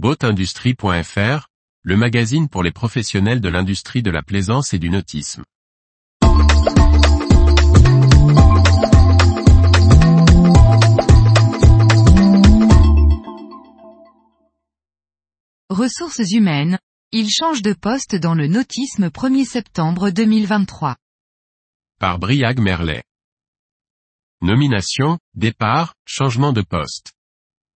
Boatindustrie.fr, le magazine pour les professionnels de l'industrie de la plaisance et du nautisme. Ressources humaines, il change de poste dans le nautisme 1er septembre 2023. Par Briag Merlet. Nomination, départ, changement de poste.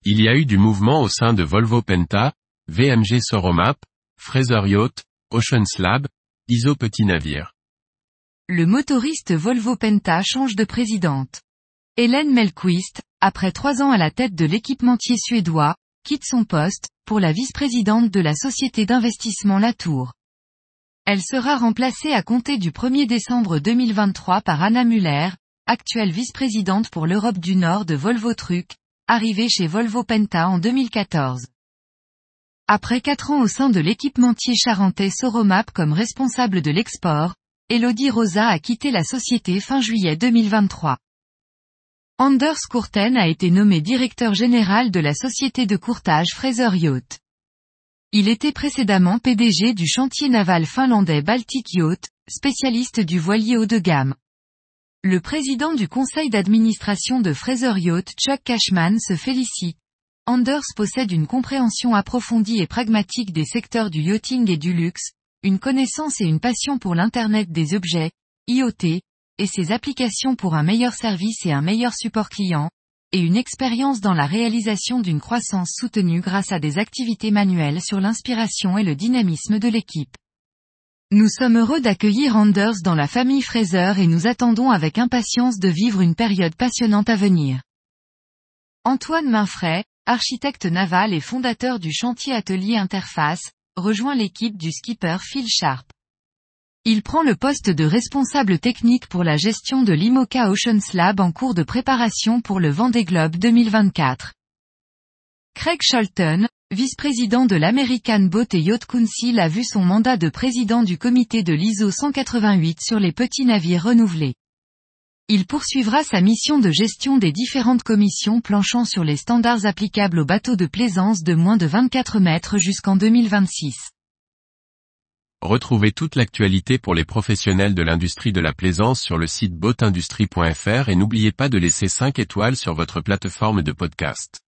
Il y a eu du mouvement au sein de Volvo Penta, VMG Soromap, Fraser Yacht, Ocean Slab, ISO Petit Navire. Le motoriste Volvo Penta change de présidente. Hélène Melquist, après trois ans à la tête de l'équipementier suédois, quitte son poste, pour la vice-présidente de la société d'investissement Latour. Elle sera remplacée à compter du 1er décembre 2023 par Anna Muller, actuelle vice-présidente pour l'Europe du Nord de Volvo Truck, arrivée chez Volvo Penta en 2014. Après quatre ans au sein de l'équipementier charentais Soromap comme responsable de l'export, Elodie Rosa a quitté la société fin juillet 2023. Anders Courten a été nommé directeur général de la société de courtage Fraser Yacht. Il était précédemment PDG du chantier naval finlandais Baltic Yacht, spécialiste du voilier haut de gamme. Le président du conseil d'administration de Fraser Yacht Chuck Cashman se félicite. Anders possède une compréhension approfondie et pragmatique des secteurs du yachting et du luxe, une connaissance et une passion pour l'Internet des objets, IoT, et ses applications pour un meilleur service et un meilleur support client, et une expérience dans la réalisation d'une croissance soutenue grâce à des activités manuelles sur l'inspiration et le dynamisme de l'équipe. Nous sommes heureux d'accueillir Anders dans la famille Fraser et nous attendons avec impatience de vivre une période passionnante à venir. Antoine Mainfray, architecte naval et fondateur du chantier atelier Interface, rejoint l'équipe du skipper Phil Sharp. Il prend le poste de responsable technique pour la gestion de l'IMOCA Ocean Slab en cours de préparation pour le Vendée Globe 2024. Craig Sholton, vice-président de l'American Boat Yacht Council a vu son mandat de président du comité de l'ISO 188 sur les petits navires renouvelés. Il poursuivra sa mission de gestion des différentes commissions planchant sur les standards applicables aux bateaux de plaisance de moins de 24 mètres jusqu'en 2026. Retrouvez toute l'actualité pour les professionnels de l'industrie de la plaisance sur le site boatindustrie.fr et n'oubliez pas de laisser 5 étoiles sur votre plateforme de podcast.